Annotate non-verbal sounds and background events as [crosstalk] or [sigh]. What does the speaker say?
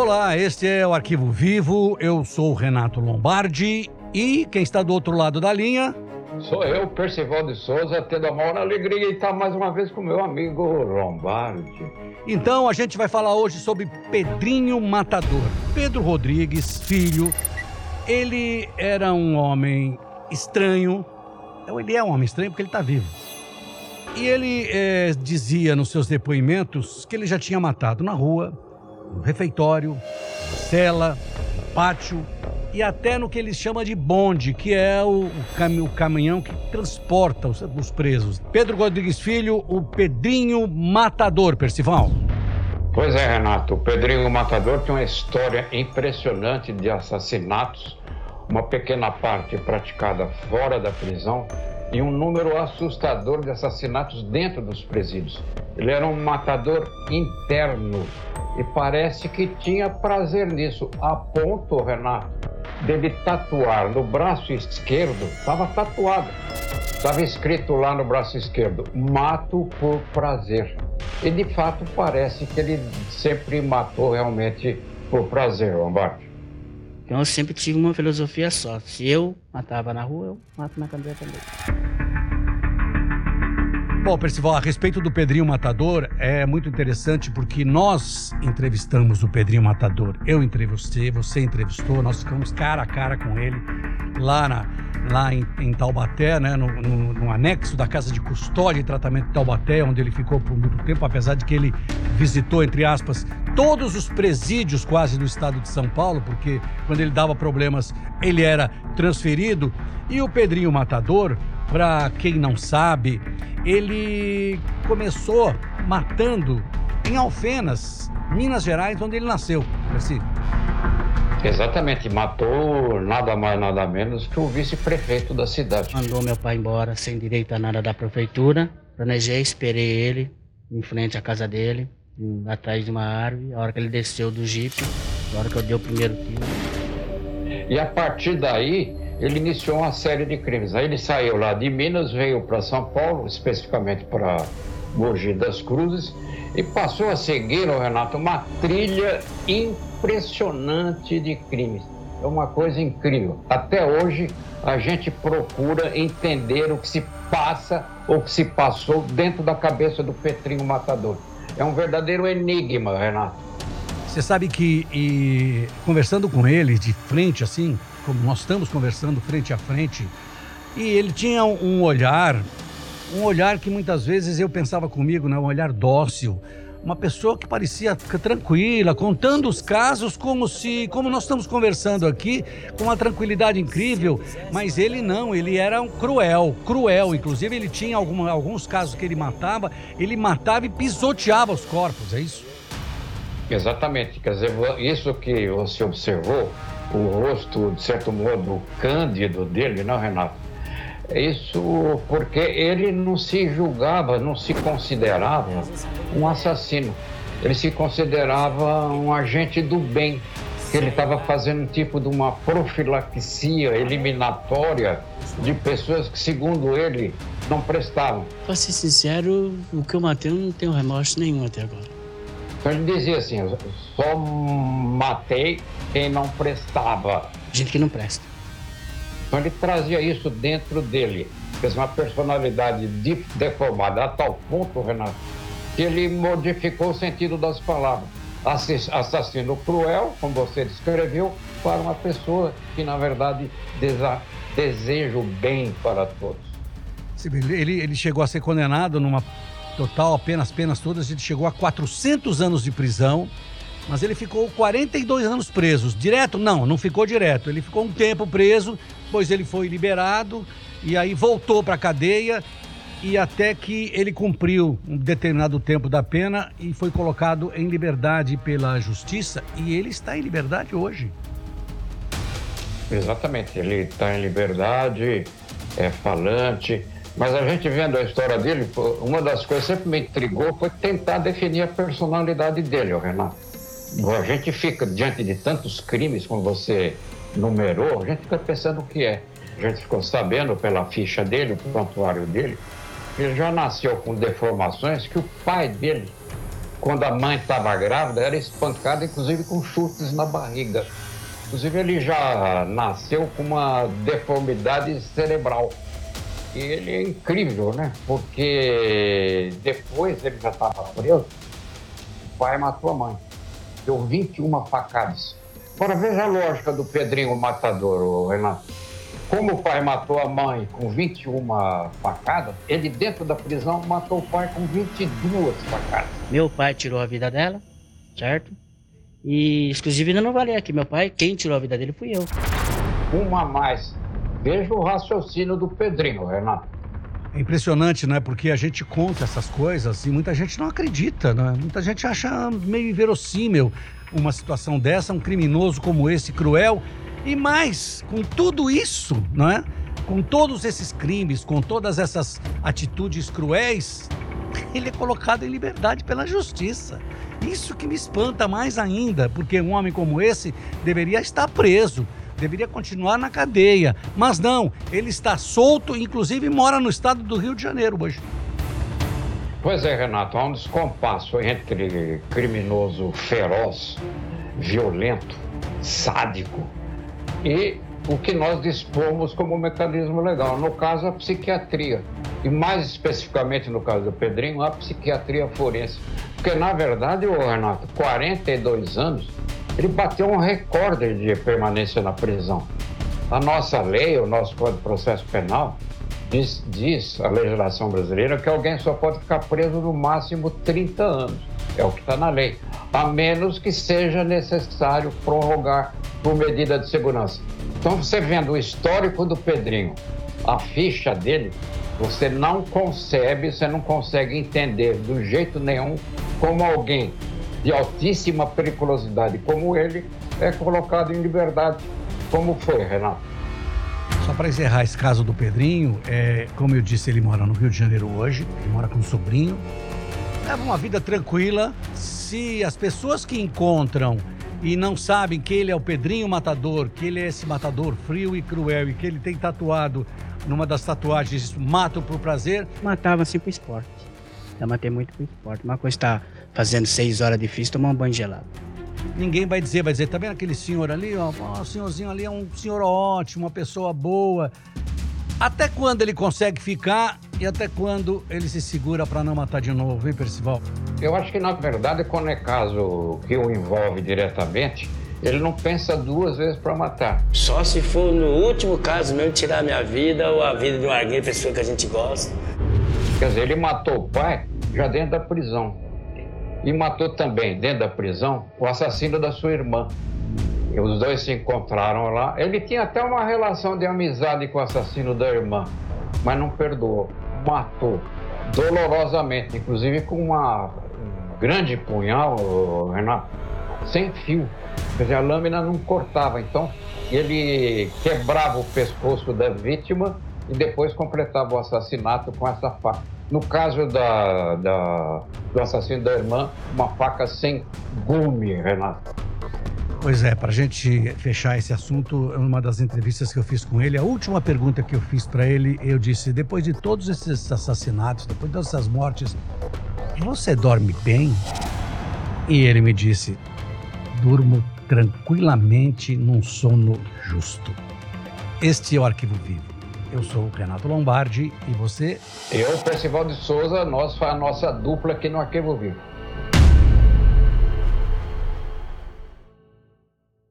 Olá, este é o Arquivo Vivo. Eu sou o Renato Lombardi e quem está do outro lado da linha Sou eu, Percival de Souza, tendo a maior alegria em estar mais uma vez com meu amigo Lombardi. Então a gente vai falar hoje sobre Pedrinho Matador. Pedro Rodrigues, filho, ele era um homem estranho. Ele é um homem estranho porque ele está vivo. E ele é, dizia nos seus depoimentos que ele já tinha matado na rua, no refeitório, na cela, no pátio e até no que eles chamam de bonde, que é o, o, cam o caminhão que transporta os, os, presos. Pedro Rodrigues Filho, o Pedrinho Matador, Percival. Pois é, Renato, o Pedrinho Matador tem uma história impressionante de assassinatos, uma pequena parte praticada fora da prisão e um número assustador de assassinatos dentro dos presídios. Ele era um matador interno e parece que tinha prazer nisso, a ponto, Renato, dele tatuar no braço esquerdo, estava tatuado, estava escrito lá no braço esquerdo: mato por prazer. E de fato parece que ele sempre matou realmente por prazer, Lombardi. Então eu sempre tive uma filosofia só: se eu matava na rua, eu mato na cadeia também. Bom, Percival, a respeito do Pedrinho Matador, é muito interessante porque nós entrevistamos o Pedrinho Matador. Eu entrevistei, você entrevistou, nós ficamos cara a cara com ele lá, na, lá em, em Taubaté, né, no, no, no, anexo da Casa de Custódia e Tratamento de Taubaté, onde ele ficou por muito tempo, apesar de que ele visitou, entre aspas, todos os presídios quase do estado de São Paulo, porque quando ele dava problemas, ele era transferido. E o Pedrinho Matador, para quem não sabe, ele começou matando em Alfenas, Minas Gerais, onde ele nasceu. Assim. Exatamente, matou nada mais, nada menos que o vice-prefeito da cidade. Mandou meu pai embora sem direito a nada da prefeitura. Planejei, esperei ele em frente à casa dele, atrás de uma árvore. A hora que ele desceu do jipe, a hora que eu dei o primeiro tiro. E a partir daí, ele iniciou uma série de crimes. Aí ele saiu lá de Minas, veio para São Paulo, especificamente para Mogi das Cruzes, e passou a seguir, o Renato, uma trilha impressionante de crimes. É uma coisa incrível. Até hoje a gente procura entender o que se passa ou que se passou dentro da cabeça do Petrinho Matador. É um verdadeiro enigma, Renato. Você sabe que, e, conversando com ele de frente assim, como nós estamos conversando frente a frente, e ele tinha um olhar, um olhar que muitas vezes eu pensava comigo, né, um olhar dócil, uma pessoa que parecia tranquila, contando os casos como se, como nós estamos conversando aqui, com uma tranquilidade incrível, mas ele não, ele era um cruel, cruel, inclusive ele tinha alguma, alguns casos que ele matava, ele matava e pisoteava os corpos, é isso? Exatamente, quer dizer, isso que você observou o rosto, de certo modo, cândido dele, não, Renato? Isso porque ele não se julgava, não se considerava um assassino. Ele se considerava um agente do bem, que ele estava fazendo um tipo de uma profilaxia eliminatória de pessoas que, segundo ele, não prestavam. Para ser sincero, o que eu matei eu não tenho remorso nenhum até agora. Então ele dizia assim: só matei quem não prestava. Gente que não presta. Então ele trazia isso dentro dele. Fez uma personalidade deformada a tal ponto, Renato, que ele modificou o sentido das palavras. Assassino cruel, como você descreveu, para uma pessoa que, na verdade, deseja o bem para todos. Ele, ele chegou a ser condenado numa total, apenas penas todas, ele chegou a 400 anos de prisão, mas ele ficou 42 anos preso. Direto? Não, não ficou direto. Ele ficou um tempo preso, depois ele foi liberado e aí voltou para a cadeia e até que ele cumpriu um determinado tempo da pena e foi colocado em liberdade pela justiça e ele está em liberdade hoje. Exatamente, ele está em liberdade, é falante, mas a gente vendo a história dele, uma das coisas que sempre me intrigou foi tentar definir a personalidade dele, Renato. A gente fica diante de tantos crimes como você numerou, a gente fica pensando o que é. A gente ficou sabendo pela ficha dele, o prontuário dele, que ele já nasceu com deformações que o pai dele quando a mãe estava grávida, era espancado, inclusive com chutes na barriga. Inclusive, ele já nasceu com uma deformidade cerebral. E ele é incrível, né? Porque depois ele já estava preso, o pai matou a mãe. Deu 21 facadas. Agora veja a lógica do Pedrinho Matador, Renato. Como o pai matou a mãe com 21 facadas, ele dentro da prisão matou o pai com 22 facadas. Meu pai tirou a vida dela, certo? E exclusive ainda não valia aqui. Meu pai, quem tirou a vida dele fui eu. Uma a mais. Veja o raciocínio do Pedrinho, Renato. É impressionante, né? Porque a gente conta essas coisas e muita gente não acredita, né? Muita gente acha meio inverossímil uma situação dessa, um criminoso como esse, cruel, e mais, com tudo isso, não é? Com todos esses crimes, com todas essas atitudes cruéis, [laughs] ele é colocado em liberdade pela justiça. Isso que me espanta mais ainda, porque um homem como esse deveria estar preso, deveria continuar na cadeia. Mas não, ele está solto, inclusive mora no estado do Rio de Janeiro hoje. Pois é, Renato, há um descompasso entre criminoso feroz, violento, sádico e o que nós dispomos como mecanismo legal, no caso a psiquiatria, e mais especificamente no caso do Pedrinho, a psiquiatria forense. Porque na verdade, o Renato, 42 anos, ele bateu um recorde de permanência na prisão. A nossa lei, o nosso Código de Processo Penal, diz, diz a legislação brasileira que alguém só pode ficar preso no máximo 30 anos. É o que está na lei. A menos que seja necessário prorrogar por medida de segurança. Então, você vendo o histórico do Pedrinho, a ficha dele, você não concebe, você não consegue entender do jeito nenhum como alguém de altíssima periculosidade como ele é colocado em liberdade, como foi, Renato. Só para encerrar esse caso do Pedrinho, é, como eu disse, ele mora no Rio de Janeiro hoje, ele mora com um sobrinho, leva uma vida tranquila. Se as pessoas que encontram e não sabem que ele é o Pedrinho Matador, que ele é esse matador frio e cruel e que ele tem tatuado numa das tatuagens mato por prazer. Matava assim pro esporte. Já matei muito pro esporte. Uma coisa está fazendo seis horas difícil, tomar um banho gelado. Ninguém vai dizer, vai dizer, tá vendo aquele senhor ali, ó, o senhorzinho ali é um senhor ótimo, uma pessoa boa. Até quando ele consegue ficar e até quando ele se segura para não matar de novo, hein, Percival? Eu acho que, na verdade, quando é caso que o envolve diretamente, ele não pensa duas vezes para matar. Só se for no último caso mesmo tirar a minha vida ou a vida de alguém, pessoa que a gente gosta. Quer dizer, ele matou o pai já dentro da prisão. E matou também, dentro da prisão, o assassino da sua irmã. E os dois se encontraram lá. Ele tinha até uma relação de amizade com o assassino da irmã, mas não perdoou matou dolorosamente, inclusive com uma, um grande punhal, Renato, sem fio. Quer dizer, a lâmina não cortava. Então, ele quebrava o pescoço da vítima e depois completava o assassinato com essa faca. No caso da, da, do assassino da irmã, uma faca sem gume, Renato. Pois é, para a gente fechar esse assunto, uma das entrevistas que eu fiz com ele, a última pergunta que eu fiz para ele, eu disse: depois de todos esses assassinatos, depois dessas mortes, você dorme bem? E ele me disse: durmo tranquilamente num sono justo. Este é o Arquivo Vivo. Eu sou o Renato Lombardi e você? Eu, Percival de Souza, nós a nossa dupla aqui no Arquivo Vivo.